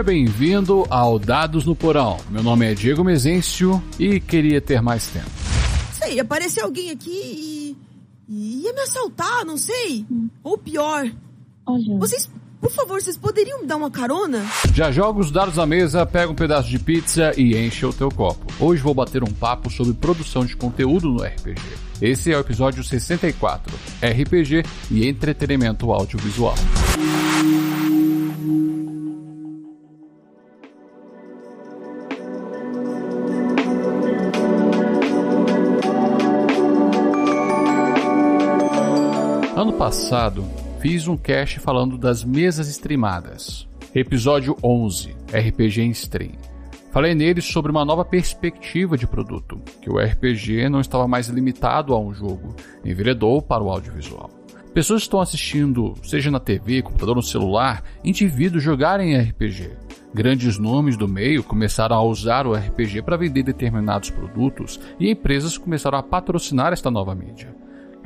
Seja bem-vindo ao Dados no Porão. Meu nome é Diego Mezencio e queria ter mais tempo. Sei, apareceu alguém aqui e. ia me assaltar, não sei. Ou pior. Olha. Vocês, por favor, vocês poderiam me dar uma carona? Já joga os dados à mesa, pega um pedaço de pizza e enche o teu copo. Hoje vou bater um papo sobre produção de conteúdo no RPG. Esse é o episódio 64, RPG e entretenimento audiovisual. Passado, fiz um cast falando das mesas streamadas. Episódio 11, RPG em Stream. Falei nele sobre uma nova perspectiva de produto, que o RPG não estava mais limitado a um jogo, enveredou para o audiovisual. Pessoas estão assistindo, seja na TV, computador ou celular, indivíduos jogarem RPG. Grandes nomes do meio começaram a usar o RPG para vender determinados produtos e empresas começaram a patrocinar esta nova mídia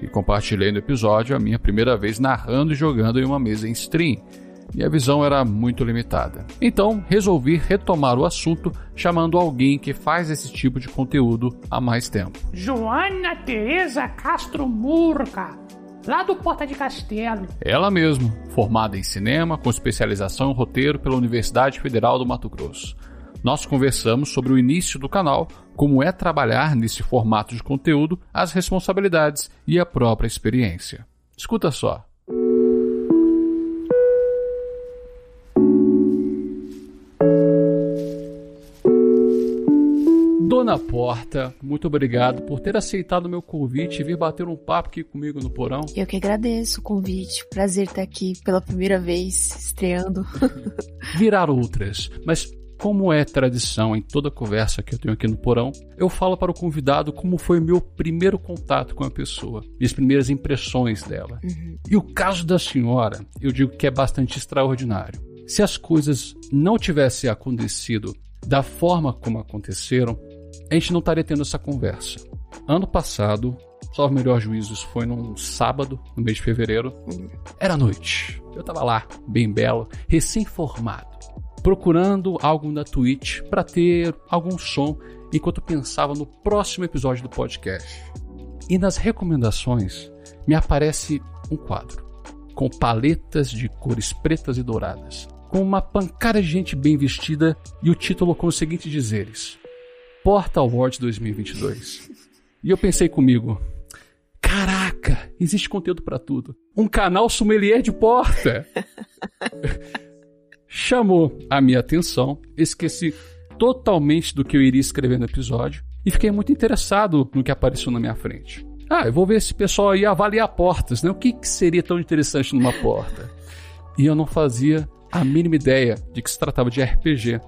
e compartilhei no episódio a minha primeira vez narrando e jogando em uma mesa em stream. Minha visão era muito limitada. Então, resolvi retomar o assunto chamando alguém que faz esse tipo de conteúdo há mais tempo. Joana Teresa Castro Murca, lá do Porta de Castelo. Ela mesma, formada em cinema com especialização em roteiro pela Universidade Federal do Mato Grosso. Nós conversamos sobre o início do canal, como é trabalhar nesse formato de conteúdo, as responsabilidades e a própria experiência. Escuta só. Dona Porta, muito obrigado por ter aceitado o meu convite e vir bater um papo aqui comigo no porão. Eu que agradeço o convite. Prazer estar aqui pela primeira vez, estreando. Virar outras, mas como é tradição em toda conversa que eu tenho aqui no porão, eu falo para o convidado como foi o meu primeiro contato com a pessoa, minhas primeiras impressões dela. Uhum. E o caso da senhora, eu digo que é bastante extraordinário. Se as coisas não tivessem acontecido da forma como aconteceram, a gente não estaria tendo essa conversa. Ano passado, só o melhor juízo, isso foi num sábado, no mês de fevereiro. Uhum. Era noite. Eu tava lá, bem belo, recém-formado procurando algo na Twitch para ter algum som enquanto pensava no próximo episódio do podcast. E nas recomendações me aparece um quadro com paletas de cores pretas e douradas, com uma pancada de gente bem vestida e o título com os seguintes dizeres: Porta Awards 2022. E eu pensei comigo, caraca, existe conteúdo para tudo. Um canal sommelier de porta. chamou a minha atenção, esqueci totalmente do que eu iria escrever no episódio e fiquei muito interessado no que apareceu na minha frente. Ah, eu vou ver esse pessoal ia avaliar portas, né? O que, que seria tão interessante numa porta? E eu não fazia a mínima ideia de que se tratava de RPG,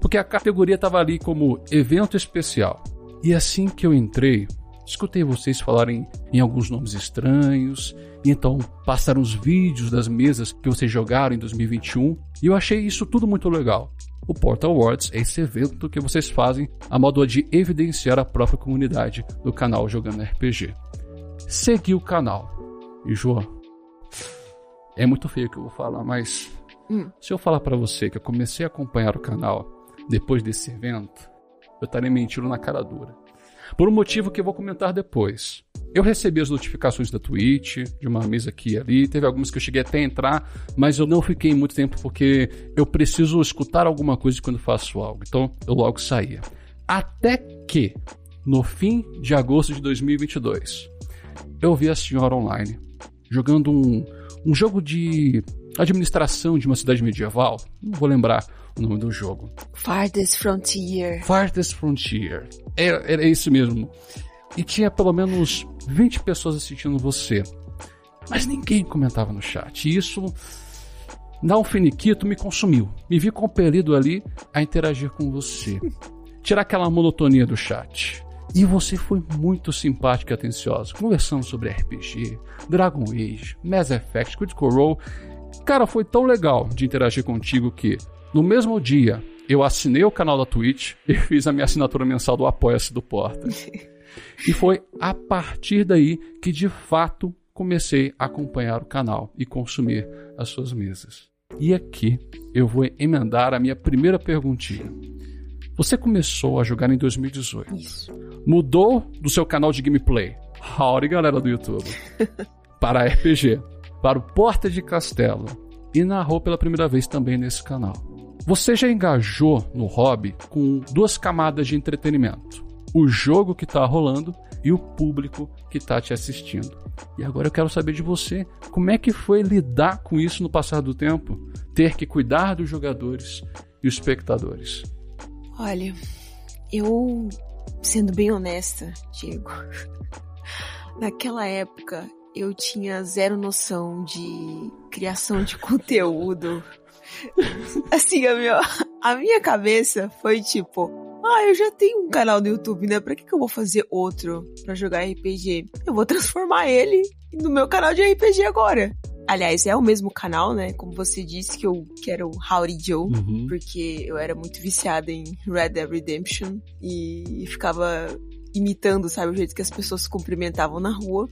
porque a categoria estava ali como evento especial. E assim que eu entrei, escutei vocês falarem em alguns nomes estranhos, e então passaram os vídeos das mesas que vocês jogaram em 2021 e eu achei isso tudo muito legal. O Portal Awards é esse evento que vocês fazem a modo de evidenciar a própria comunidade do canal Jogando RPG. Segui o canal. E João, é muito feio o que eu vou falar, mas hum. se eu falar para você que eu comecei a acompanhar o canal depois desse evento, eu estaria mentindo na cara dura. Por um motivo que eu vou comentar depois. Eu recebi as notificações da Twitch, de uma mesa aqui e ali. Teve algumas que eu cheguei até a entrar, mas eu não fiquei muito tempo porque eu preciso escutar alguma coisa quando faço algo. Então eu logo saía. Até que, no fim de agosto de 2022, eu vi a senhora online jogando um, um jogo de administração de uma cidade medieval. Não vou lembrar o nome do jogo. Farthest Frontier. Farthest Frontier. Era, era isso mesmo e tinha pelo menos 20 pessoas assistindo você. Mas ninguém comentava no chat. E isso, dá um finiquito, me consumiu. Me vi compelido ali a interagir com você. Tirar aquela monotonia do chat. E você foi muito simpática e atenciosa. Conversando sobre RPG, Dragon Age, Mass Effect, Critical Role. Cara, foi tão legal de interagir contigo que, no mesmo dia, eu assinei o canal da Twitch e fiz a minha assinatura mensal do Apoia-se do Porta. E foi a partir daí que de fato comecei a acompanhar o canal e consumir as suas mesas. E aqui eu vou emendar a minha primeira perguntinha. Você começou a jogar em 2018. Isso. Mudou do seu canal de gameplay. Howdy, galera do YouTube. para RPG. Para o Porta de Castelo. E narrou pela primeira vez também nesse canal. Você já engajou no hobby com duas camadas de entretenimento: o jogo que está rolando e o público que está te assistindo. E agora eu quero saber de você, como é que foi lidar com isso no passar do tempo? Ter que cuidar dos jogadores e os espectadores. Olha, eu, sendo bem honesta, Diego, naquela época eu tinha zero noção de criação de conteúdo. Assim, a minha, a minha cabeça foi tipo, ah, eu já tenho um canal no YouTube, né? Pra que, que eu vou fazer outro pra jogar RPG? Eu vou transformar ele no meu canal de RPG agora. Aliás, é o mesmo canal, né? Como você disse que eu quero Howdy Joe, Uhum. porque eu era muito viciada em Red Dead Redemption e ficava imitando, sabe, o jeito que as pessoas se cumprimentavam na rua.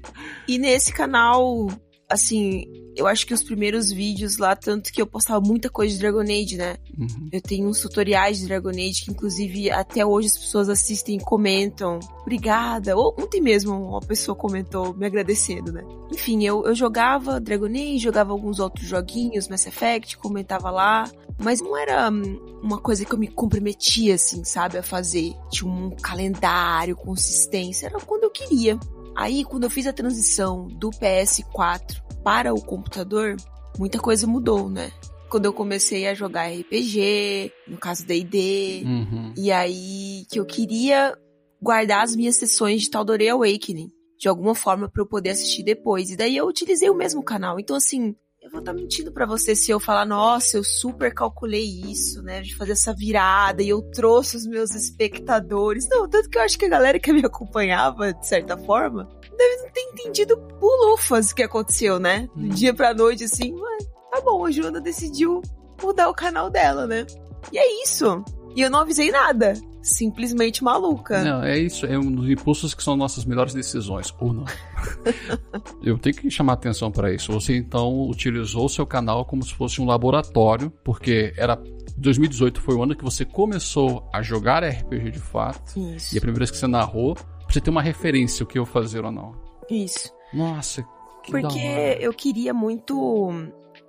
E nesse canal, assim, eu acho que os primeiros vídeos lá, tanto que eu postava muita coisa de Dragon Age, né? Uhum. Eu tenho uns tutoriais de Dragon Age que, inclusive, até hoje as pessoas assistem e comentam. Obrigada. Ou ontem mesmo uma pessoa comentou me agradecendo, né? Enfim, eu, eu jogava Dragon Age, jogava alguns outros joguinhos, Mass Effect, comentava lá. Mas não era hum, uma coisa que eu me comprometia, assim, sabe, a fazer. Tinha um calendário, consistência. Era quando eu queria. Aí, quando eu fiz a transição do PS4 para o computador, muita coisa mudou, né? Quando eu comecei a jogar RPG, no caso D&D, Uhum. e aí que eu queria guardar as minhas sessões de Tal'Dorei Awakening, de alguma forma pra eu poder assistir depois. E daí eu utilizei o mesmo canal. Então assim, eu vou estar mentindo pra você se eu falar, nossa, eu super calculei isso, né, de fazer essa virada e eu trouxe os meus espectadores. Não, tanto que eu acho que a galera que me acompanhava, de certa forma, deve não ter entendido bulufas o que aconteceu, né? Do Hum. dia pra noite, assim, mas tá bom, a Joana decidiu mudar o canal dela, né? E é isso. E eu não avisei nada. Simplesmente maluca. Não, é isso, é um dos impulsos que são nossas melhores decisões, ou não. Eu tenho que chamar atenção para isso. Você então utilizou o seu canal como se fosse um laboratório, porque era 2018 foi o ano que você começou a jogar RPG de fato, Isso. e a primeira vez que você narrou, pra você ter uma referência o que eu fazer ou não. Isso. Nossa, que Porque eu queria muito.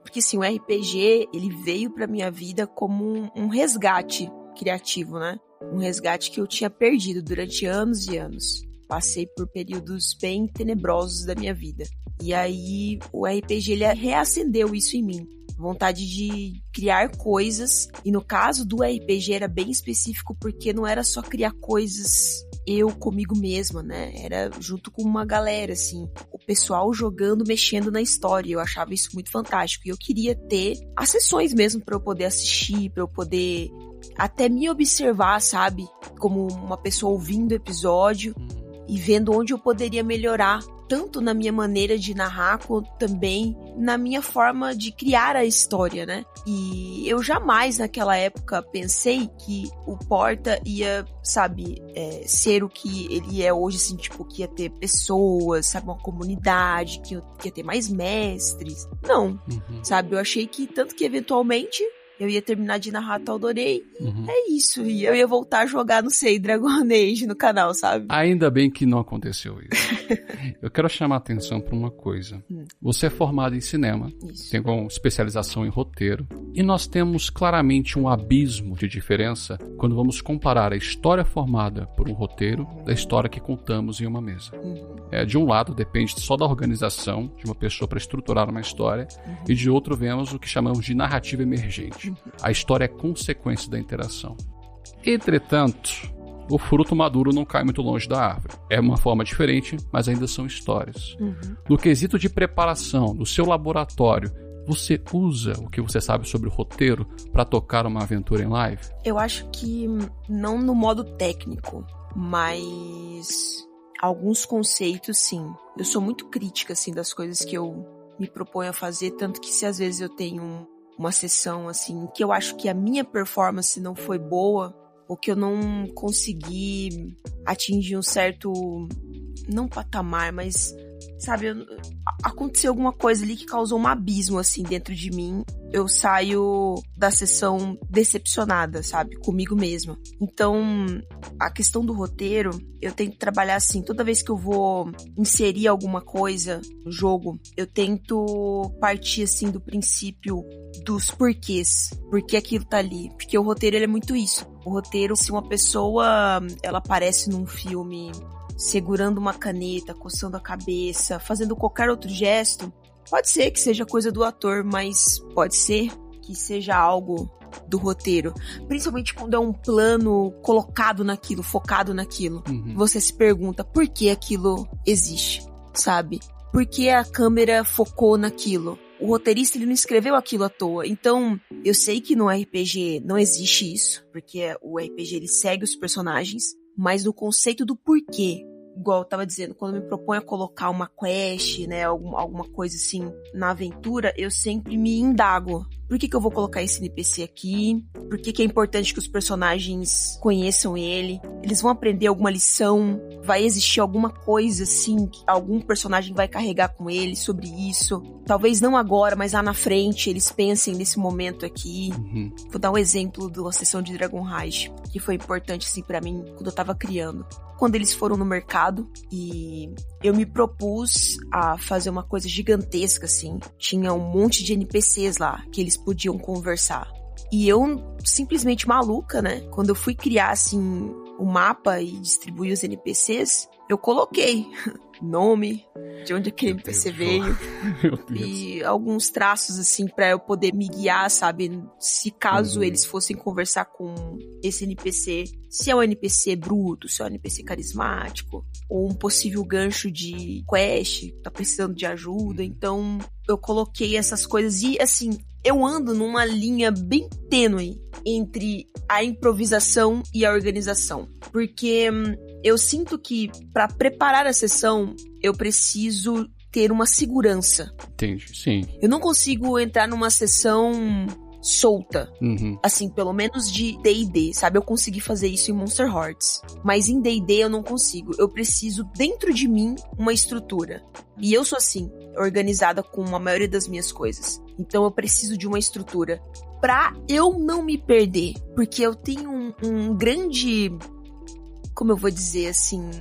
Porque assim, o RPG, ele veio pra minha vida como um, um resgate criativo, né? Um resgate que eu tinha perdido durante anos e anos. Passei por períodos bem tenebrosos da minha vida. E aí, o RPG, ele reacendeu isso em mim. Vontade de criar coisas. E no caso do RPG era bem específico porque não era só criar coisas eu comigo mesma, né? Era junto com uma galera, assim. O pessoal jogando, mexendo na história. Eu achava isso muito fantástico. E eu queria ter as sessões mesmo pra eu poder assistir, pra eu poder até me observar, sabe? Como uma pessoa ouvindo o episódio e vendo onde eu poderia melhorar, tanto na minha maneira de narrar, quanto também na minha forma de criar a história, né? E eu jamais naquela época pensei que o Porta ia, sabe, é, ser o que ele é hoje, assim, tipo, que ia ter pessoas, sabe, uma comunidade, que, ia ter mais mestres. Não, Uhum, sabe? Eu achei que, tanto que eventualmente eu ia terminar de narrar Taldorei. uhum. É isso. E eu ia voltar a jogar, não sei, Dragon Age no canal, sabe? Ainda bem que não aconteceu isso. Eu quero chamar a atenção para uma coisa. Hum. Você é formado em cinema, Isso. tem com especialização em roteiro, e nós temos claramente um abismo de diferença quando vamos comparar a história formada por um roteiro da história que contamos em uma mesa. Uhum. É, de um lado, depende só da organização de uma pessoa para estruturar uma história, Uhum. e de outro, vemos o que chamamos de narrativa emergente. A história é consequência da interação. Entretanto, o fruto maduro não cai muito longe da árvore. É uma forma diferente, mas ainda são histórias. Uhum. No quesito de preparação do seu laboratório, você usa o que você sabe sobre o roteiro para tocar uma aventura em live? Eu acho que não no modo técnico, mas alguns conceitos sim. Eu sou muito crítica assim das coisas que eu me proponho a fazer, tanto que se às vezes eu tenho um- uma sessão assim que eu acho que a minha performance não foi boa, ou que eu não consegui atingir um certo não patamar, mas sabe, eu- aconteceu alguma coisa ali que causou um abismo assim dentro de mim eu saio da sessão decepcionada, sabe? Comigo mesma. Então, a questão do roteiro, eu tento trabalhar assim, toda vez que eu vou inserir alguma coisa no jogo, eu tento partir assim do princípio dos porquês. Por que aquilo tá ali? Porque o roteiro ele é muito isso. O roteiro, se uma pessoa ela aparece num filme segurando uma caneta, coçando a cabeça, fazendo qualquer outro gesto, Pode ser que seja coisa do ator, mas pode ser que seja algo do roteiro. Principalmente quando é um plano colocado naquilo, focado naquilo. Uhum. Você se pergunta por que aquilo existe, sabe? Por que a câmera focou naquilo? O roteirista ele não escreveu aquilo à toa. Então, eu sei que no RPG não existe isso, porque o RPG ele segue os personagens, mas o conceito do porquê igual eu tava dizendo, quando me proponho a colocar uma quest, né, alguma, alguma coisa assim na aventura, eu sempre me indago. Por que, que eu vou colocar esse NPC aqui? Por que, que é importante que os personagens conheçam ele? Eles vão aprender alguma lição? Vai existir alguma coisa assim que algum personagem vai carregar com ele sobre isso? Talvez não agora, mas lá na frente eles pensem nesse momento aqui. Uhum. Vou dar um exemplo da sessão de Dragon Rage, que foi importante assim para mim quando eu tava criando quando eles foram no mercado e eu me propus a fazer uma coisa gigantesca assim. Tinha um monte de NPCs lá que eles podiam conversar. E eu, simplesmente maluca, né? Quando eu fui criar assim o mapa e distribuir os NPCs, eu coloquei nome, de onde aquele NPC veio. e alguns traços, assim, para eu poder me guiar, sabe? Se caso uhum. eles fossem conversar com esse NPC, se é um NPC bruto, se é um NPC carismático, ou um possível gancho de quest, tá precisando de ajuda. Então, eu coloquei essas coisas e, assim, eu ando numa linha bem tênue entre a improvisação e a organização. Porque hum, eu sinto que para preparar a sessão, eu preciso ter uma segurança. Entendi, sim. Eu não consigo entrar numa sessão solta. Uhum. Assim, pelo menos de D&D, sabe? Eu consegui fazer isso em Monster Hearts. Mas em D&D eu não consigo. Eu preciso, dentro de mim, uma estrutura. E eu sou assim, organizada com a maioria das minhas coisas. Então eu preciso de uma estrutura. Pra eu não me perder. Porque eu tenho um, um grande como eu vou dizer assim,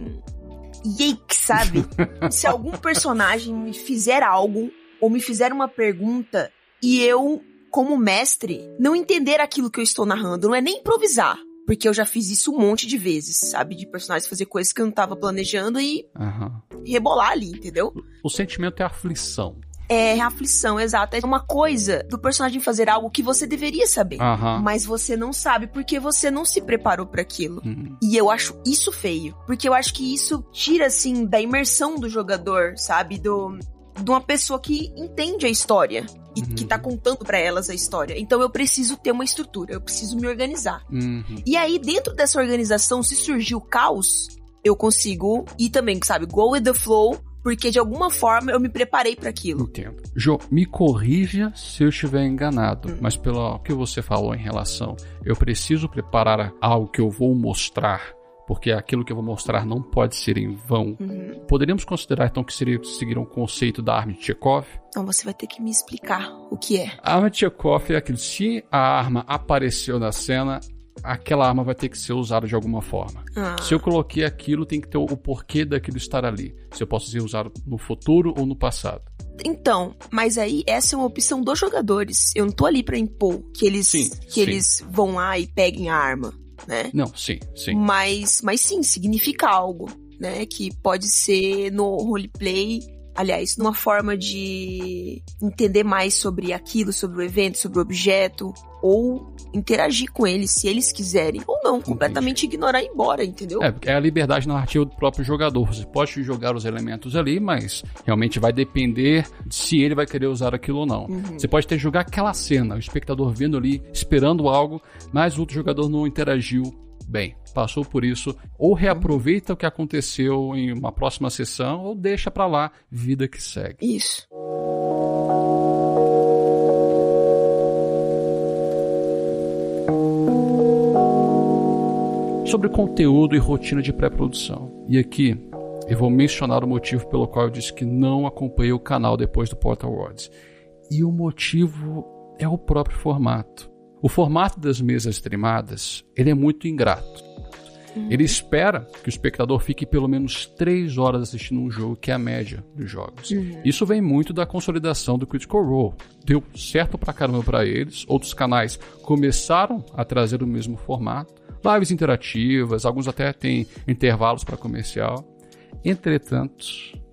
yake, sabe? Se algum personagem me fizer algo ou me fizer uma pergunta e eu, como mestre, não entender aquilo que eu estou narrando, não é nem improvisar. Porque eu já fiz isso um monte de vezes, sabe? De personagens fazer coisas que eu não tava planejando e uhum. rebolar ali, entendeu? O sentimento é aflição é aflição, exato. É uma coisa do personagem fazer algo que você deveria saber, uhum. mas você não sabe porque você não se preparou para aquilo. Uhum. E eu acho isso feio, porque eu acho que isso tira assim da imersão do jogador, sabe, do de uma pessoa que entende a história e uhum. que tá contando para elas a história. Então eu preciso ter uma estrutura, eu preciso me organizar. Uhum. E aí dentro dessa organização, se surgir o caos, eu consigo e também, sabe, go with the flow porque de alguma forma eu me preparei para aquilo. Entendo. Jo, me corrija se eu estiver enganado, hum. mas pelo que você falou em relação, eu preciso preparar algo que eu vou mostrar porque aquilo que eu vou mostrar não pode ser em vão. Uhum. Poderíamos considerar então que seria seguir um conceito da arma de Chekhov? Então você vai ter que me explicar o que é. A arma de Chekhov é aquilo: se a arma apareceu na cena, aquela arma vai ter que ser usada de alguma forma. Ah. Se eu coloquei aquilo, tem que ter o porquê daquilo estar ali. Se eu posso ser usado no futuro ou no passado. Então, mas aí essa é uma opção dos jogadores. Eu não tô ali para impor que eles sim, que sim. eles vão lá e peguem a arma, né? Não, sim, sim. Mas mas sim, significa algo, né? Que pode ser no roleplay aliás, numa forma de entender mais sobre aquilo, sobre o evento, sobre o objeto, ou interagir com eles se eles quiserem, ou não, completamente Entendi. ignorar e ir embora, entendeu? É, é a liberdade narrativa do próprio jogador. Você pode jogar os elementos ali, mas realmente vai depender de se ele vai querer usar aquilo ou não. Uhum. Você pode ter jogar aquela cena, o espectador vendo ali, esperando algo, mas o outro jogador não interagiu bem, passou por isso, ou reaproveita o que aconteceu em uma próxima sessão, ou deixa para lá, vida que segue. Isso. Sobre conteúdo e rotina de pré-produção. E aqui eu vou mencionar o motivo pelo qual eu disse que não acompanhei o canal depois do Portal Awards. E o motivo é o próprio formato. O formato das mesas streamadas, ele é muito ingrato. Ele espera que o espectador fique pelo menos três horas assistindo um jogo, que é a média dos jogos. Uhum. Isso vem muito da consolidação do Critical Role. Deu certo pra caramba pra eles. Outros canais começaram a trazer o mesmo formato. Lives interativas, alguns até têm intervalos para comercial. Entretanto,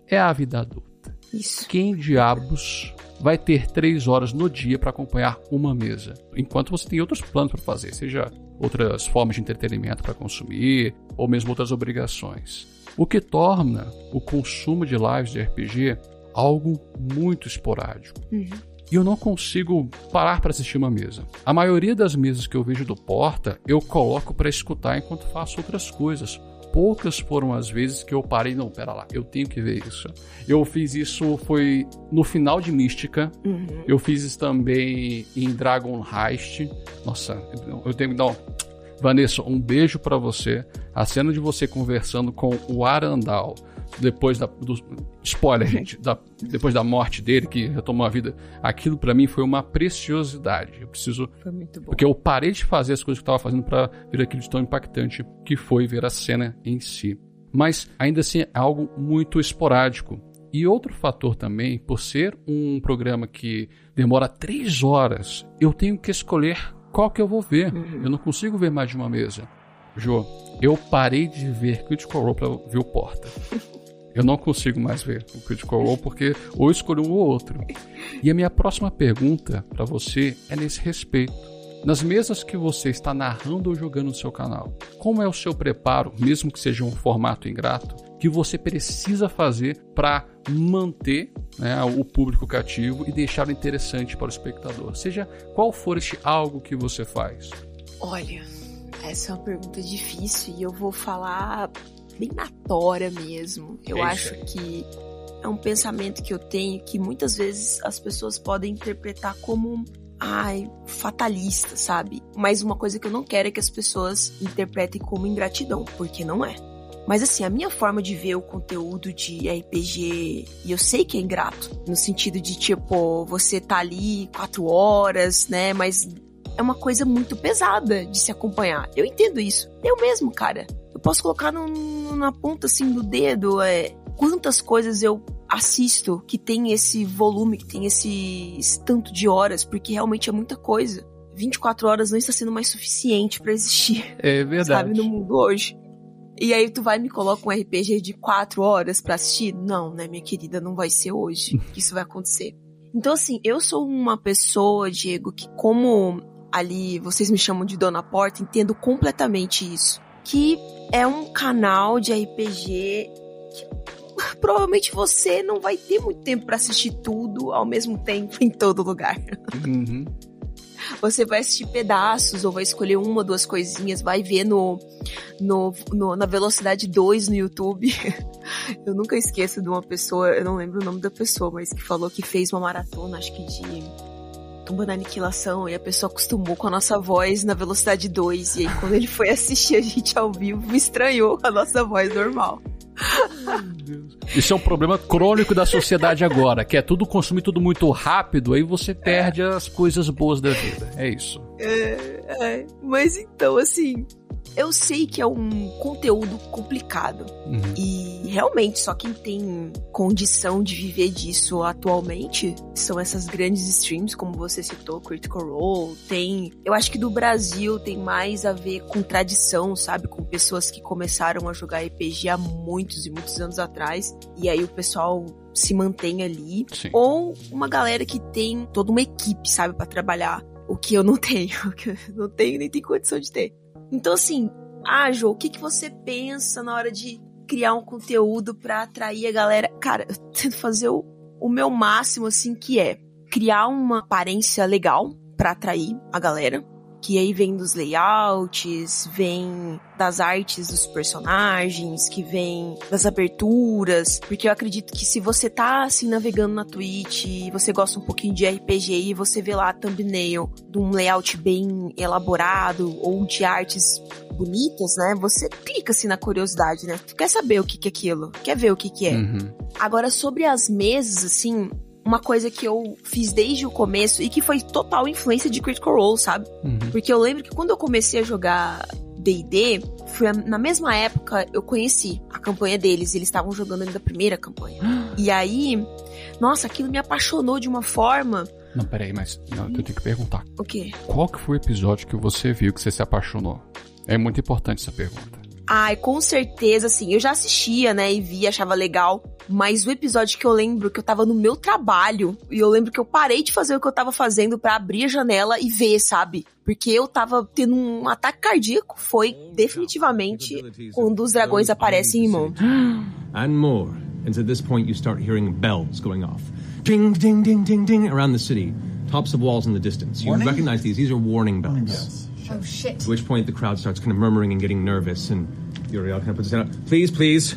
é a vida adulta. Isso. Quem diabos vai ter três horas no dia para acompanhar uma mesa? Enquanto você tem outros planos para fazer, seja outras formas de entretenimento para consumir, ou mesmo outras obrigações. O que torna o consumo de lives de RPG algo muito esporádico. Uhum. E eu não consigo parar para assistir uma mesa. A maioria das mesas que eu vejo do Porta, eu coloco para escutar enquanto faço outras coisas. Poucas foram as vezes que eu parei, não, pera lá, eu tenho que ver isso. Eu fiz isso foi no final de Mística. Uhum. Eu fiz isso também em Dragon Heist. Nossa, eu tenho que dar um... Vanessa, um beijo para você. A cena de você conversando com o Arandal depois da do, spoiler, gente, da, depois da morte dele que retomou a vida, aquilo para mim foi uma preciosidade. Eu preciso Foi muito bom. porque eu parei de fazer as coisas que eu tava fazendo para ver aquilo de tão impactante que foi ver a cena em si. Mas ainda assim é algo muito esporádico. E outro fator também, por ser um programa que demora três horas, eu tenho que escolher qual que eu vou ver. Eu não consigo ver mais de uma mesa. Jô, eu parei de ver Critical Role pra ver o Porta. Eu não consigo mais ver o Critical Role porque ou escolho um ou outro. E a minha próxima pergunta para você é nesse respeito. Nas mesas que você está narrando ou jogando no seu canal, como é o seu preparo, mesmo que seja um formato ingrato, que você precisa fazer para manter né, o público cativo e deixá-lo interessante para o espectador? Seja qual for este algo que você faz. Olha, essa é uma pergunta difícil e eu vou falar bem na tora mesmo. Eu É acho que é um pensamento que eu tenho que muitas vezes as pessoas podem interpretar como ai, fatalista, sabe? Mas uma coisa que eu não quero é que as pessoas interpretem como ingratidão, porque não é. Mas assim, a minha forma de ver o conteúdo de RPG, e eu sei que é ingrato, no sentido de tipo, você tá ali quatro horas, né? Mas é uma coisa muito pesada de se acompanhar. Eu entendo isso. Eu mesmo, cara. Eu posso colocar no- na ponta assim do dedo é, quantas coisas eu assisto que tem esse volume, que tem esse, esse tanto de horas, porque realmente é muita coisa. 24 horas não está sendo mais suficiente pra existir É sabe, no mundo hoje. E aí tu vai e me coloca um RPG de quatro horas pra assistir? Não, né, minha querida, não vai ser hoje que isso vai acontecer. Então, assim, eu sou uma pessoa, Diego, que como ali vocês me chamam de Dona Porta, entendo completamente isso. Que é um canal de RPG que provavelmente você não vai ter muito tempo pra assistir tudo ao mesmo tempo em todo lugar. Uhum. Você vai assistir pedaços ou vai escolher uma ou duas coisinhas, vai ver no, no, no- na velocidade 2 no YouTube. Eu nunca esqueço de uma pessoa, eu não lembro o nome da pessoa, mas que falou que fez uma maratona, acho que de Tumba da Aniquilação, e a pessoa acostumou com a nossa voz na velocidade 2. E aí, quando ele foi assistir a gente ao vivo, estranhou a nossa voz normal. Isso é um problema crônico da sociedade agora, que é tudo consumir tudo muito rápido, aí você perde as coisas boas da vida. É isso. É, é, mas então, assim, eu sei que é um conteúdo complicado. Uhum. E realmente, só quem tem condição de viver disso atualmente são essas grandes streams, como você citou, Critical Role. Tem. Eu acho que do Brasil tem mais a ver com tradição, sabe? Com pessoas que começaram a jogar RPG há muitos e muitos anos atrás. E aí o pessoal se mantém ali. Sim. Ou uma galera que tem toda uma equipe, sabe, pra trabalhar. O que eu não tenho, o que eu não tenho nem tenho condição de ter. Então, assim, ah, o que, que você pensa na hora de criar um conteúdo pra atrair a galera? Cara, eu tento fazer o, o meu máximo, assim, que é criar uma aparência legal pra atrair a galera. Que aí vem dos layouts, vem das artes dos personagens, que vem das aberturas. Porque eu acredito que se você tá assim navegando na Twitch e você gosta um pouquinho de RPG e você vê lá a thumbnail de um layout bem elaborado ou de artes bonitas, né? Você clica assim na curiosidade, né? Tu quer saber o que que é aquilo? Quer ver o que que é? Uhum. Agora, sobre as mesas, assim, uma coisa que eu fiz desde o começo e que foi total influência de Critical Role, sabe? Uhum. Porque eu lembro que quando eu comecei a jogar D&D, foi na mesma época eu conheci a campanha deles, eles estavam jogando ainda a primeira campanha. E aí, nossa, aquilo me apaixonou de uma forma, Não, peraí, mas não, eu tenho que perguntar. o quê? Qual que foi o episódio que você viu que você se apaixonou? É muito importante essa pergunta. Ai, com certeza, assim, eu já assistia, né, e via, achava legal, mas o episódio que eu lembro que eu tava no meu trabalho, e eu lembro que eu parei de fazer o que eu tava fazendo pra abrir a janela e ver, sabe? Porque eu tava tendo um ataque cardíaco, foi definitivamente quando os dragões aparecem em mão. and more. And at this point, you start hearing bells going off. Ding, ding, ding, ding, ding around the city. Tops of walls in the distance. You recognize these. These are warning bells. Oh shit. At which point, the crowd starts kind of murmuring and getting nervous. And Uriel kind of puts his hand up. Please, please.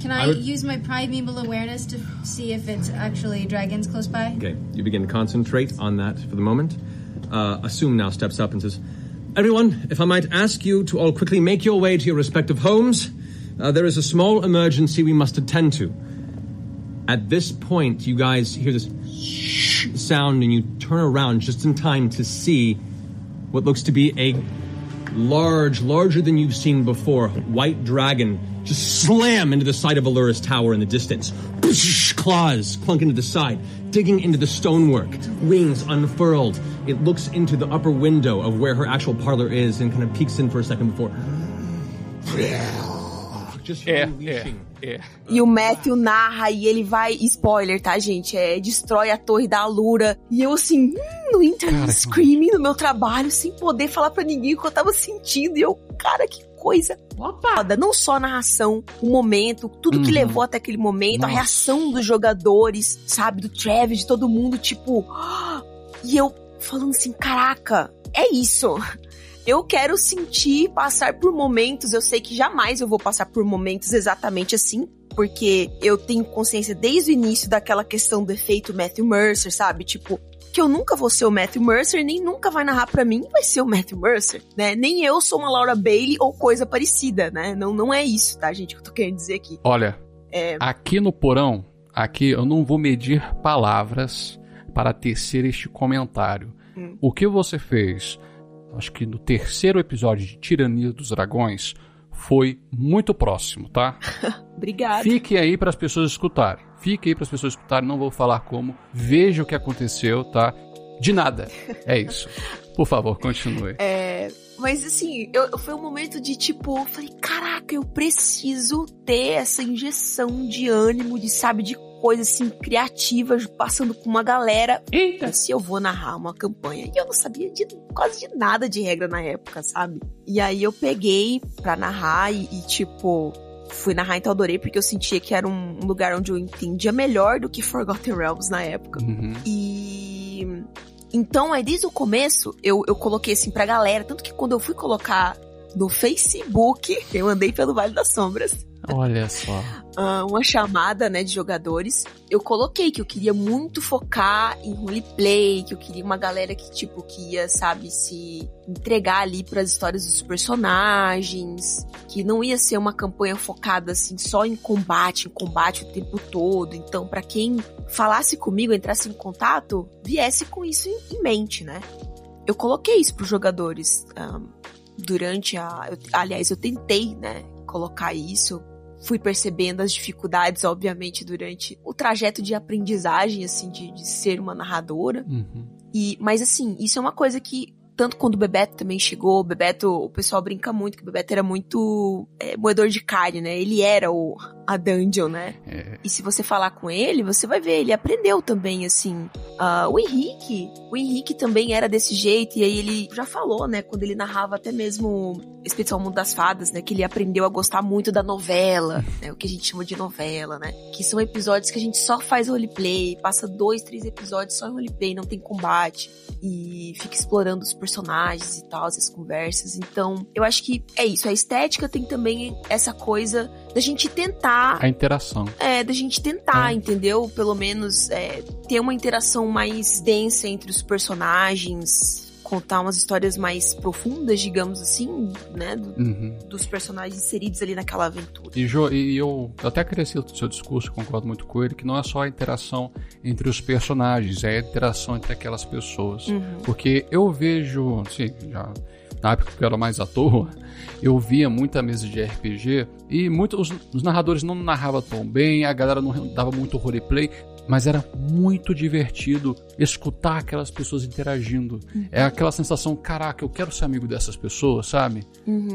Can I I, would- use my primeval awareness to see if it's actually dragons close by? Okay, you begin to concentrate on that for the moment. Uh, Assume now steps up and says, Everyone, if I might ask you to all quickly make your way to your respective homes, uh, there is a small emergency we must attend to. At this point, you guys hear this shh sound and you turn around just in time to see what looks to be a large, larger than you've seen before, white dragon just slam into the side of Allura's tower in the distance. Claws clunk into the side, digging into the stonework, wings unfurled. It looks into the upper window of where her actual parlor is and kind of peeks in for a second before. Just É, é, unleashing. É. E o Matthew narra e ele vai. Spoiler, tá, gente? É, destrói a torre da Alura. E eu, assim, hum, no internet Cara, screaming no meu trabalho, sem poder falar pra ninguém o que eu tava sentindo. E eu, cara, que coisa foda. Não só a narração, o momento, tudo que Uhum. levou até aquele momento, a Nossa. reação dos jogadores, sabe? Do Travis, de todo mundo, tipo. E eu falando assim, caraca, é isso. Eu quero sentir, passar por momentos. Eu sei que jamais eu vou passar por momentos exatamente assim, porque eu tenho consciência desde o início daquela questão do efeito Matthew Mercer, sabe? Tipo, que eu nunca vou ser o Matthew Mercer, nem nunca vai narrar pra mim vai ser o Matthew Mercer, né? Nem eu sou uma Laura Bailey ou coisa parecida, né? Não, não é isso, tá, gente? Que eu tô querendo dizer aqui. Olha, É. aqui no porão, aqui eu não vou medir palavras para tecer este comentário. Hum. O que você fez, acho que no terceiro episódio de Tirania dos Dragões, foi muito próximo, tá? Obrigada. Fique aí para as pessoas escutarem. Fique aí para as pessoas escutarem, não vou falar como. Veja o que aconteceu, tá? De nada. É isso. Por favor, continue. É, mas assim, eu, foi um momento de tipo, eu falei, caraca, eu preciso ter essa injeção de ânimo, de sabe, de coisas assim criativas, passando com uma galera. Eita! Se eu vou narrar uma campanha. E eu não sabia de quase de nada de regra na época, sabe? E aí eu peguei pra narrar e, e, tipo. Fui narrar então adorei porque eu sentia que era um um lugar onde eu entendia melhor do que Forgotten Realms na época. Uhum. E então, aí desde o começo, eu, eu coloquei assim pra galera, tanto que quando eu fui colocar no Facebook, eu andei pelo Vale das Sombras, Olha só. ah, uma chamada, né, de jogadores, eu coloquei que eu queria muito focar em roleplay, que eu queria uma galera que, tipo, que ia, sabe, se entregar ali pras histórias dos personagens, que não ia ser uma campanha focada, assim, só em combate, em combate o tempo todo. Então, pra quem falasse comigo, entrasse em contato, viesse com isso em, mente, né? Eu coloquei isso pros jogadores ah, durante a... eu- aliás, eu tentei, né, colocar isso fui percebendo as dificuldades, obviamente, durante o trajeto de aprendizagem, assim, de, de ser uma narradora. Uhum. E, mas assim, isso é uma coisa que, tanto quando o Bebeto também chegou, o Bebeto, o pessoal brinca muito que o Bebeto era muito é, moedor de carne, né? Ele era o, a dungeon, né? É, E se você falar com ele, você vai ver, ele aprendeu também, assim. Ah, o Henrique, o Henrique também era desse jeito, e aí ele já falou, né, quando ele narrava até mesmo Expedição ao Mundo das Fadas, né, que ele aprendeu a gostar muito da novela, né, o que a gente chama de novela, né, que são episódios que a gente só faz roleplay, passa dois, três episódios só em roleplay, não tem combate, e fica explorando os personagens e tal, as conversas. Então, eu acho que é isso. A estética tem também essa coisa da gente tentar a interação. é, da gente tentar, É. entendeu? Pelo menos é, ter uma interação mais densa entre os personagens, contar umas histórias mais profundas, digamos assim, né? do- Uhum. dos personagens inseridos ali naquela aventura. E, Jo, e eu até cresci o seu discurso, concordo muito com ele, que não é só a interação entre os personagens, é a interação entre aquelas pessoas. Porque eu vejo, assim, já na época que eu era mais ator, eu via muita mesa de RPG e muito, os, os narradores não narravam tão bem, a galera não dava muito roleplay, mas era muito divertido escutar aquelas pessoas interagindo. É aquela sensação, caraca, eu quero ser amigo dessas pessoas, sabe?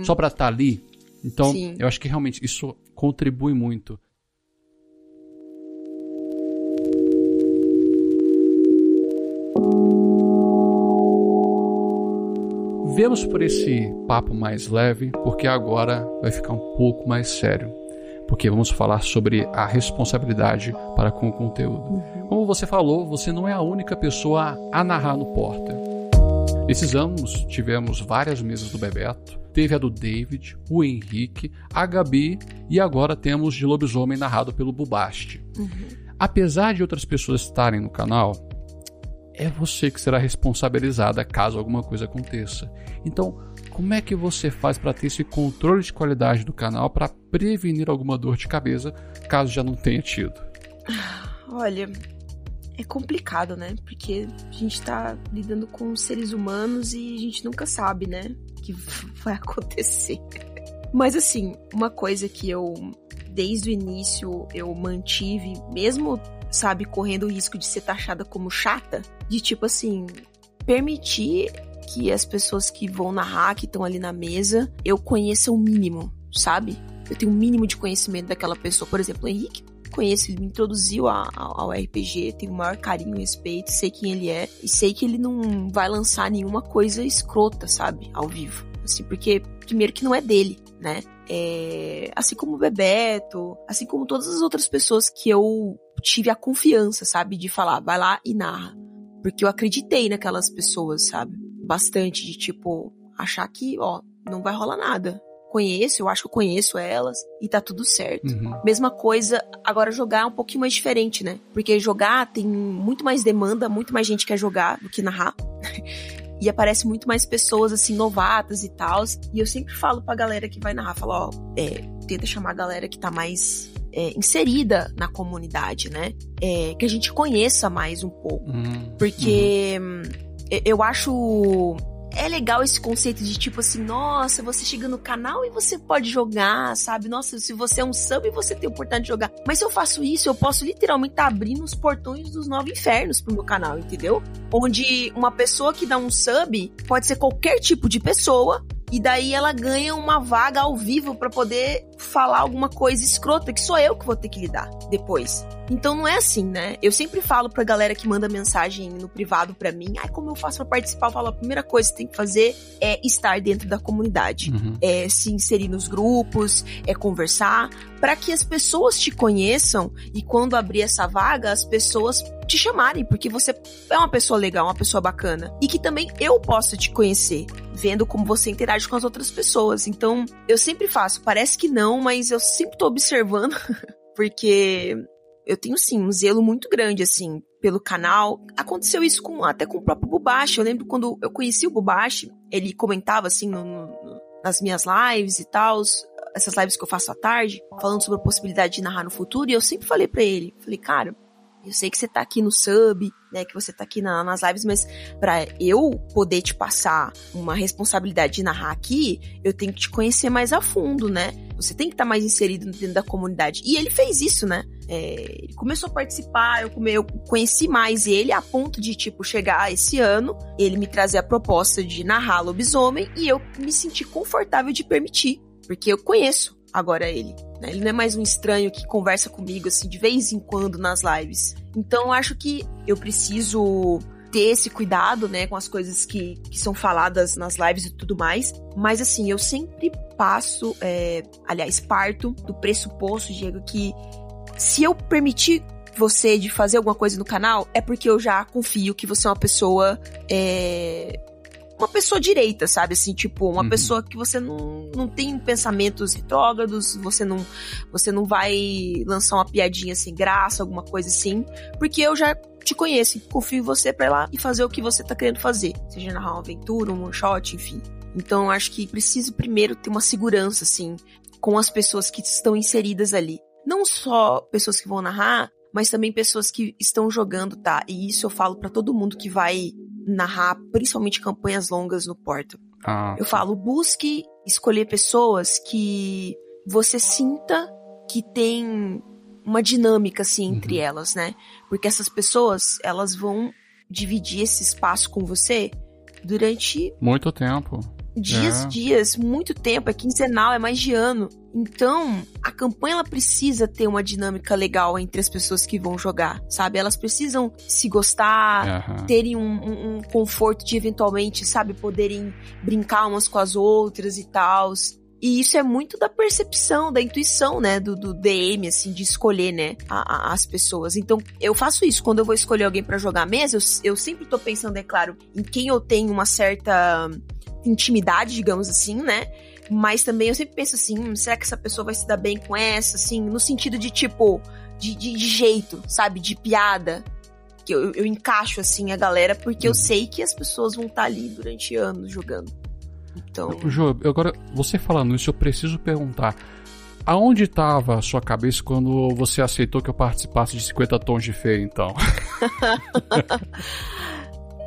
Só pra estar ali. Então, Sim. eu acho que realmente isso contribui muito. Vemos por esse papo mais leve, porque agora vai ficar um pouco mais sério. Porque vamos falar sobre a responsabilidade para com o conteúdo. Como você falou, você não é a única pessoa a narrar no Porta. Nesses anos, tivemos várias mesas do Bebeto. Teve a do David, o Henrique, a Gabi e agora temos de Lobisomem narrado pelo Bubaste. Apesar de outras pessoas estarem no canal, é você que será responsabilizada caso alguma coisa aconteça. Então, como é que você faz para ter esse controle de qualidade do canal para prevenir alguma dor de cabeça caso já não tenha tido? Olha, é complicado, né? Porque a gente tá lidando com seres humanos e a gente nunca sabe, né? O que vai acontecer. Mas assim, uma coisa que eu, desde o início, eu mantive, mesmo, sabe, correndo o risco de ser taxada como chata, de tipo assim, permitir que as pessoas que vão narrar, que estão ali na mesa, eu conheça o mínimo, sabe? Eu tenho um mínimo de conhecimento daquela pessoa. Por exemplo, o Henrique conheço, ele me introduziu a- a- ao RPG, tenho o maior carinho e respeito, sei quem ele é e sei que ele não vai lançar nenhuma coisa escrota, sabe, ao vivo. Assim, porque primeiro que não é dele, né? É, assim como o Bebeto, assim como todas as outras pessoas que eu tive a confiança, sabe, de falar, vai lá e narra. Porque eu acreditei naquelas pessoas, sabe? Bastante de tipo, achar que, ó, não vai rolar nada. Conheço, eu acho que eu conheço elas e tá tudo certo. Uhum. Mesma coisa, agora jogar é um pouquinho mais diferente, né? Porque jogar tem muito mais demanda, muito mais gente quer jogar do que narrar. e aparece muito mais pessoas, assim, novatas e tal. E eu sempre falo pra galera que vai narrar, falo, ó, é, tenta chamar a galera que tá mais é, inserida na comunidade, né? É, que a gente conheça mais um pouco. Uhum. Porque hum, eu- acho. É legal esse conceito de tipo assim, nossa, você chega no canal e você pode jogar, sabe? Nossa, se você é um sub, você tem oportunidade de jogar. Mas se eu faço isso, eu posso literalmente estar abrindo os portões dos nove infernos pro meu canal, entendeu? Onde uma pessoa que dá um sub pode ser qualquer tipo de pessoa. E daí ela ganha uma vaga ao vivo pra poder falar alguma coisa escrota que sou eu que vou ter que lidar depois. Então não é assim, né? Eu sempre falo pra galera que manda mensagem no privado pra mim, ai, como eu faço pra participar? Eu falo, a primeira coisa que você tem que fazer é estar dentro da comunidade. Uhum. É se inserir nos grupos, é conversar, pra que as pessoas te conheçam e quando abrir essa vaga, as pessoas te chamarem, porque você é uma pessoa legal, uma pessoa bacana. E que também eu possa te conhecer, vendo como você interage com as outras pessoas. Então, eu sempre faço, parece que não, mas eu sempre tô observando, porque eu tenho sim um zelo muito grande assim pelo canal. Aconteceu isso com até com o próprio Bubashi. Eu lembro quando eu conheci o Bubashi, ele comentava assim no- no- nas minhas lives e tal, essas lives que eu faço à tarde, falando sobre a possibilidade de narrar no futuro, e eu sempre falei pra ele, falei, cara, eu sei que você tá aqui no sub, né, que você tá aqui na- nas lives, mas pra eu poder te passar uma responsabilidade de narrar aqui, eu tenho que te conhecer mais a fundo, né? Você tem que estar mais inserido dentro da comunidade. E ele fez isso, né? É, ele começou a participar, eu, eu conheci mais ele a ponto de, tipo, chegar esse ano, ele me trazer a proposta de narrar lobisomem e eu me senti confortável de permitir, porque eu conheço agora ele. né? Ele não é mais um estranho que conversa comigo, assim, de vez em quando nas lives. Então, acho que eu preciso ter esse cuidado, né, com as coisas que, que são faladas nas lives e tudo mais. Mas, assim, eu sempre passo, é, aliás, parto do pressuposto, Diego, que se eu permitir você de fazer alguma coisa no canal, é porque eu já confio que você é uma pessoa é, uma pessoa direita, sabe? Assim, tipo, uma Uhum. pessoa que você não, não tem pensamentos retrógrados, você não, você não vai lançar uma piadinha sem graça, alguma coisa assim, porque eu já te conheço, confio em você pra ir lá e fazer o que você tá querendo fazer, seja narrar uma aventura, um one shot, enfim. Então, eu acho que preciso primeiro ter uma segurança, assim, com as pessoas que estão inseridas ali. Não só pessoas que vão narrar, mas também pessoas que estão jogando, tá? E isso eu falo pra todo mundo que vai narrar, principalmente campanhas longas no Portal. Ah, Eu falo, busque escolher pessoas que você sinta que tem uma dinâmica assim entre Uhum. elas, né? Porque essas pessoas, elas vão dividir esse espaço com você durante muito tempo. dias, É. dias, muito tempo, é quinzenal, é mais de ano. Então, a campanha ela precisa ter uma dinâmica legal entre as pessoas que vão jogar, sabe? Elas precisam se gostar, Aham. terem um, um- um conforto de eventualmente, sabe, poderem brincar umas com as outras e tal. E isso é muito da percepção, da intuição, né, do, do DM, assim, de escolher, né, a- a- as pessoas. Então, eu faço isso. Quando eu vou escolher alguém pra jogar a mesa, eu, eu sempre tô pensando, é claro, em quem eu tenho uma certa intimidade, digamos assim, né? Mas também eu sempre penso assim, hum, será que essa pessoa vai se dar bem com essa, assim, no sentido de tipo, de, de, de jeito, sabe? De piada. Que eu, eu encaixo, assim, a galera, porque eu sei que as pessoas vão estar ali durante anos jogando. Então. Jô, agora, você falando isso, eu preciso perguntar. Aonde estava a sua cabeça quando você aceitou que eu participasse de 50 Tons de Feia, então?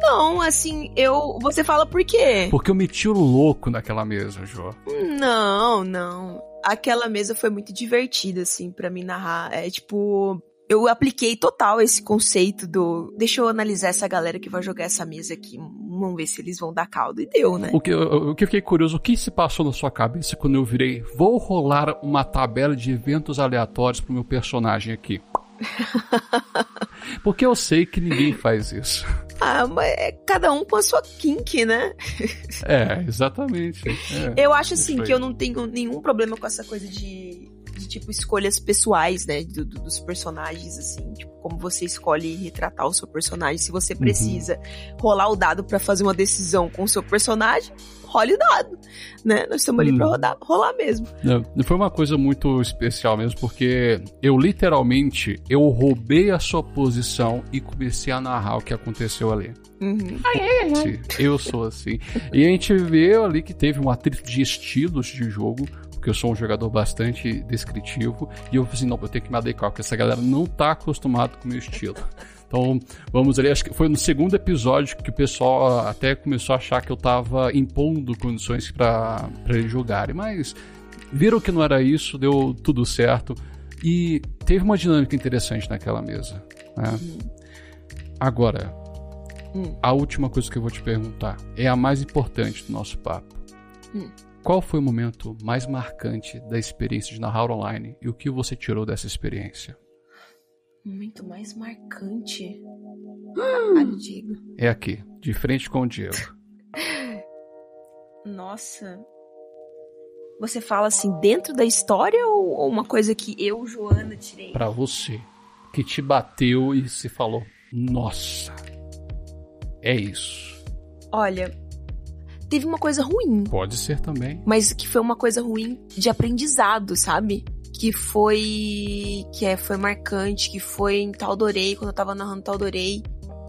Não, assim, eu. Você fala por quê? Porque eu meti o louco naquela mesa, Jô. Não, não. Aquela mesa foi muito divertida, assim, pra mim narrar. É tipo. Eu apliquei total esse conceito do. Deixa eu analisar essa galera que vai jogar essa mesa aqui. Vamos ver se eles vão dar caldo. E deu, né? O que, o que eu fiquei curioso, o que se passou na sua cabeça quando eu virei, vou rolar uma tabela de eventos aleatórios pro meu personagem aqui? Porque eu sei que ninguém faz isso. Ah, mas é cada um com a sua kink, né? É, exatamente. É. Eu acho assim que eu não tenho nenhum problema com essa coisa de, de tipo escolhas pessoais, né, do- do- dos personagens assim, tipo como você escolhe retratar o seu personagem, se Uhum. você precisa rolar o dado pra fazer uma decisão com o seu personagem, role o dado, né? Nós estamos ali pra Hum. rodar, rolar mesmo. Não, foi uma coisa muito especial mesmo, porque eu literalmente eu roubei a sua posição e comecei a narrar o que aconteceu ali. Uhum. Sim, Eu sou assim. E a gente vê ali que teve um atrito de estilos de jogo, porque eu sou um jogador bastante descritivo, e eu falei assim, não, eu tenho que me adequar, porque essa galera não tá acostumada com o meu estilo. Então, vamos ali, acho que foi no segundo episódio que o pessoal até começou a achar que eu tava impondo condições pra eles jogarem, mas viram que não era isso, deu tudo certo, e teve uma dinâmica interessante naquela mesa. né? Agora, Hum. a última coisa que eu vou te perguntar é a mais importante do nosso papo. Hum. Qual foi o momento mais marcante da experiência de narrar online e o que você tirou dessa experiência? Momento mais marcante. Caralho, Diego. É aqui, de frente com o Diego. Nossa. Você fala assim, dentro da história ou, ou uma coisa que eu, Joana, tirei? Pra você, que te bateu e se falou: Nossa, é isso. Olha, teve uma coisa ruim, Pode ser também. mas que foi uma coisa ruim de aprendizado, sabe? Que foi. que é, foi marcante, que foi em Taldorei, quando eu tava narrando Taldorei.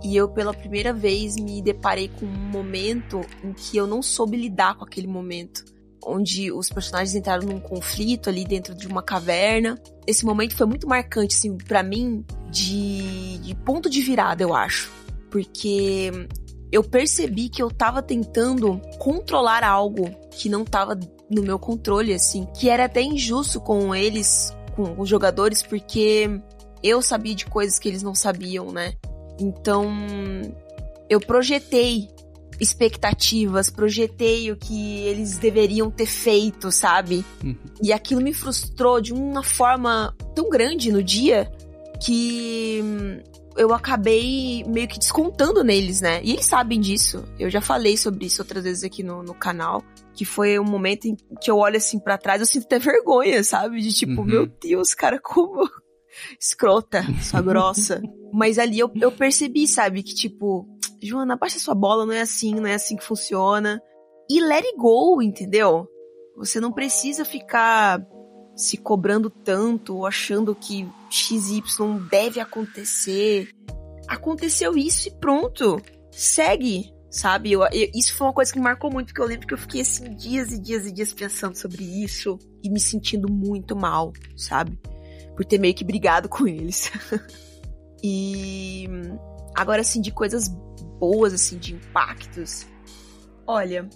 E eu, pela primeira vez, me deparei com um momento em que eu não soube lidar com aquele momento. Onde os personagens entraram num conflito ali dentro de uma caverna. Esse momento foi muito marcante, assim, pra mim, de, de ponto de virada, eu acho. Porque eu percebi que eu tava tentando controlar algo que não tava no meu controle, assim, que era até injusto com eles, com os jogadores, porque eu sabia de coisas que eles não sabiam, né? Então, eu projetei expectativas, projetei o que eles deveriam ter feito, sabe? Uhum. E aquilo me frustrou de uma forma tão grande no dia que eu acabei meio que descontando neles, né? E eles sabem disso. Eu já falei sobre isso outras vezes aqui no, no canal. Que foi um momento em que eu olho assim pra trás, eu sinto até vergonha, sabe? De tipo, Uhum. meu Deus, cara, como escrota, sua grossa. Mas ali eu, eu percebi, sabe, que tipo, Joana, baixa sua bola, não é assim, não é assim que funciona. E let it go, entendeu? Você não precisa ficar se cobrando tanto ou achando que XY deve acontecer. Aconteceu isso e pronto. Segue, sabe? Eu, eu, isso foi uma coisa que me marcou muito, porque eu lembro que eu fiquei assim dias e dias e dias pensando sobre isso e me sentindo muito mal, sabe? Por ter meio que brigado com eles. e agora assim, de coisas boas, assim, de impactos. Olha,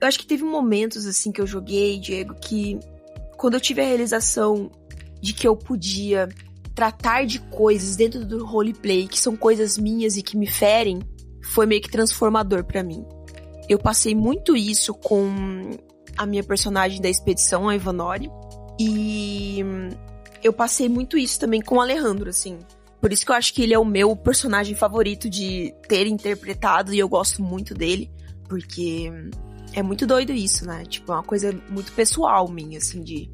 eu acho que teve momentos assim que eu joguei, Diego, que quando eu tive a realização de que eu podia tratar de coisas dentro do roleplay que são coisas minhas e que me ferem, foi meio que transformador para mim. Eu passei muito isso com a minha personagem da expedição, a Ivanori, e eu passei muito isso também com o Alejandro, assim. Por isso que eu acho que ele é o meu personagem favorito de ter interpretado e eu gosto muito dele, porque é muito doido isso, né? Tipo, é uma coisa muito pessoal minha, assim, de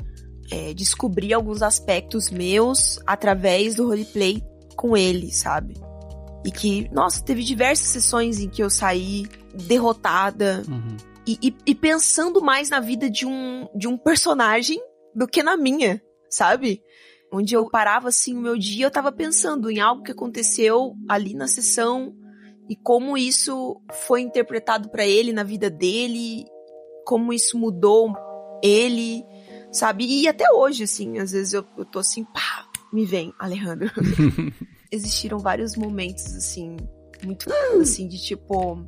é, descobrir alguns aspectos meus através do roleplay com ele, sabe? E que, nossa, teve diversas sessões em que eu saí derrotada uhum. e, e, e, pensando mais na vida de um, de um personagem do que na minha, sabe? Onde eu parava assim o meu dia, eu tava pensando em algo que aconteceu ali na sessão e como isso foi interpretado para ele na vida dele, como isso mudou ele, sabe? E até hoje, assim, às vezes eu, eu tô assim, pá, me vem, Alejandro. Existiram vários momentos, assim, muito, assim, de tipo.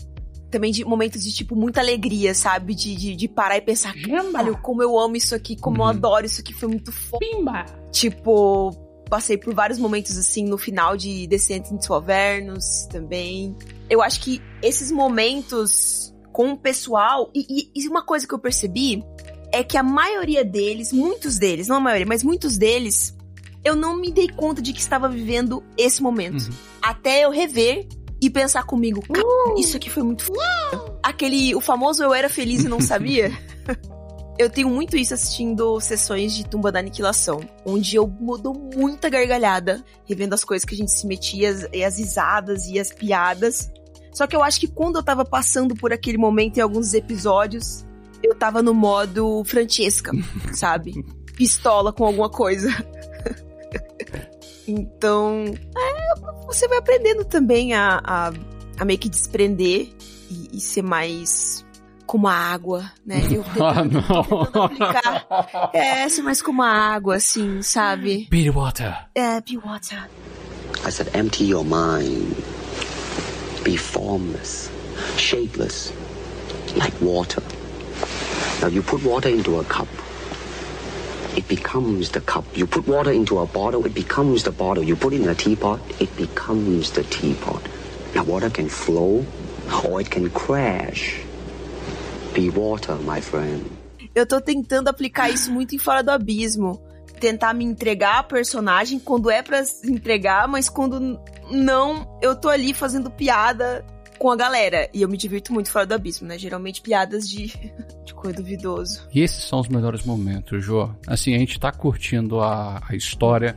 Também de momentos de, tipo, muita alegria, sabe? De, de, de parar e pensar, caralho, como eu amo isso aqui, como uhum. eu adoro isso aqui, foi muito foda. Tipo, passei por vários momentos assim no final de Descendants of Avernus também. Eu acho que esses momentos com o pessoal e, e, e, uma coisa que eu percebi é que a maioria deles, muitos deles, não a maioria, mas muitos deles, eu não me dei conta de que estava vivendo esse momento. Uhum. Até eu rever e pensar comigo, uh! isso aqui foi muito uh! Aquele, o famoso eu era feliz e não sabia. Eu tenho muito isso assistindo sessões de Tumba da Aniquilação, onde eu mudo muita gargalhada, revendo as coisas que a gente se metia, e as risadas e as piadas. Só que eu acho que quando eu tava passando por aquele momento em alguns episódios, eu tava no modo Francesca, sabe? Pistola com alguma coisa. então, é, você vai aprendendo também a, a, a meio que desprender e, e ser mais como a água, né? Eu ah, não. aplicar. É, ser mais como a água, assim, sabe? Be water. É, be water. I said, empty your mind. Be formless, shapeless, like water. Now you put water into a cup. It becomes the cup. You put water into a bottle, it becomes the bottle. You put it in a teapot, it becomes the teapot. Now water can flow or it can crash. Be water, my friend. Eu tô tentando aplicar isso muito em Fora do Abismo. Tentar me entregar a personagem quando é para entregar, mas quando não, eu tô ali fazendo piada com a galera. E eu me divirto muito fora do abismo, né? Geralmente piadas de, de coisa duvidoso. E esses são os melhores momentos, Jô. Assim, a gente tá curtindo a, a história.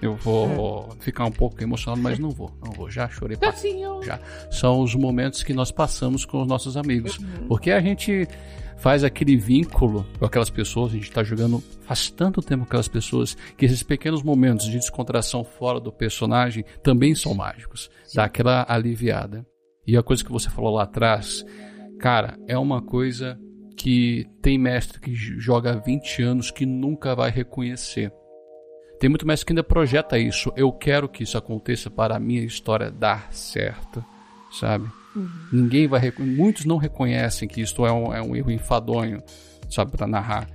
Eu vou ficar um pouco emocionado, mas não vou. Não vou. Já chorei pra... Já. São os momentos que nós passamos com os nossos amigos. Uhum. Porque a gente faz aquele vínculo com aquelas pessoas, a gente está jogando faz tanto tempo com aquelas pessoas que esses pequenos momentos de descontração fora do personagem também são mágicos. Dá aquela aliviada. E a coisa que você falou lá atrás, cara, é uma coisa que tem mestre que joga há 20 anos que nunca vai reconhecer. Tem muito mais que ainda projeta isso. Eu quero que isso aconteça para a minha história dar certo, sabe? Uhum. Ninguém vai. Muitos não reconhecem que isto é um, é um erro enfadonho, sabe, para narrar.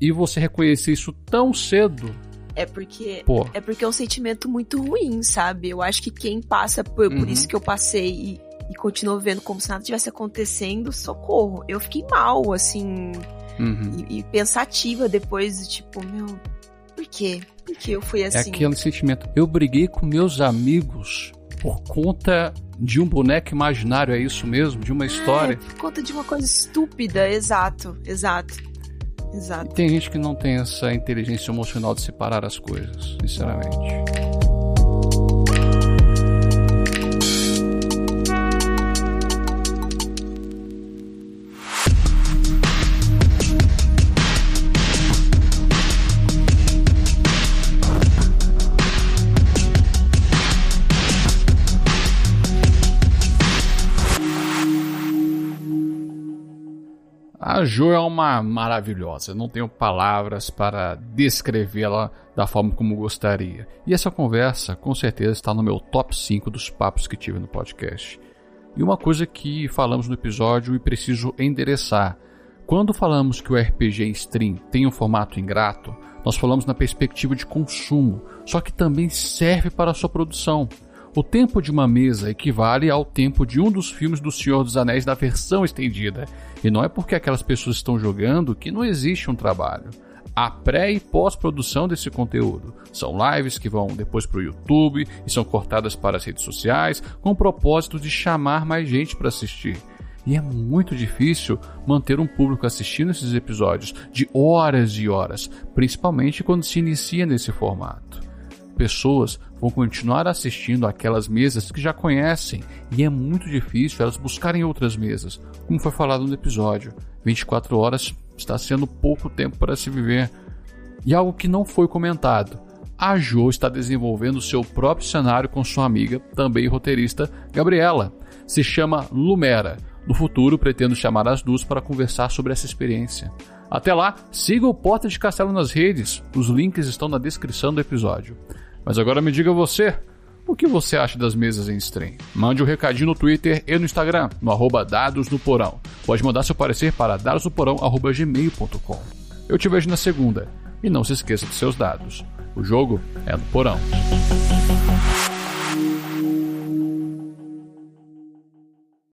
E você reconhecer isso tão cedo. É porque Pô. é porque é um sentimento muito ruim, sabe? Eu acho que quem passa por, uhum. por isso que eu passei e, e continuou vendo como se nada tivesse acontecendo, socorro. Eu fiquei mal, assim, uhum. e, e pensativa depois, tipo, meu, por quê? Que eu fui é assim? É aquele sentimento. Eu briguei com meus amigos por conta de um boneco imaginário, é isso mesmo? De uma história? É, por conta de uma coisa estúpida, exato, exato. Exato. E tem gente que não tem essa inteligência emocional de separar as coisas, sinceramente. A Jo é uma maravilhosa, não tenho palavras para descrevê-la da forma como gostaria. E essa conversa, com certeza, está no meu top 5 dos papos que tive no podcast. E uma coisa que falamos no episódio e preciso endereçar. Quando falamos que o RPG stream tem um formato ingrato, nós falamos na perspectiva de consumo, só que também serve para a sua produção. O tempo de uma mesa equivale ao tempo de um dos filmes do Senhor dos Anéis da versão estendida. E não é porque aquelas pessoas estão jogando que não existe um trabalho. A pré e pós-produção desse conteúdo são lives que vão depois para o YouTube e são cortadas para as redes sociais com o propósito de chamar mais gente para assistir. E é muito difícil manter um público assistindo esses episódios de horas e horas, principalmente quando se inicia nesse formato pessoas vão continuar assistindo aquelas mesas que já conhecem e é muito difícil elas buscarem outras mesas, como foi falado no episódio. 24 horas está sendo pouco tempo para se viver. E algo que não foi comentado. A Jo está desenvolvendo seu próprio cenário com sua amiga, também roteirista, Gabriela. Se chama Lumera. No futuro, pretendo chamar as duas para conversar sobre essa experiência. Até lá, siga o Porta de Castelo nas redes. Os links estão na descrição do episódio. Mas agora me diga você, o que você acha das mesas em stream? Mande um recadinho no Twitter e no Instagram, no arroba dados no porão. Pode mandar seu parecer para dadosnoporão.gmail.com. Eu te vejo na segunda. E não se esqueça dos seus dados. O jogo é no porão.